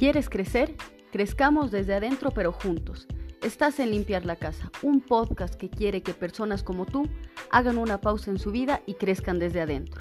¿Quieres crecer? Crezcamos desde adentro pero juntos. Estás en Limpiar la Casa, un podcast que quiere que personas como tú hagan una pausa en su vida y crezcan desde adentro.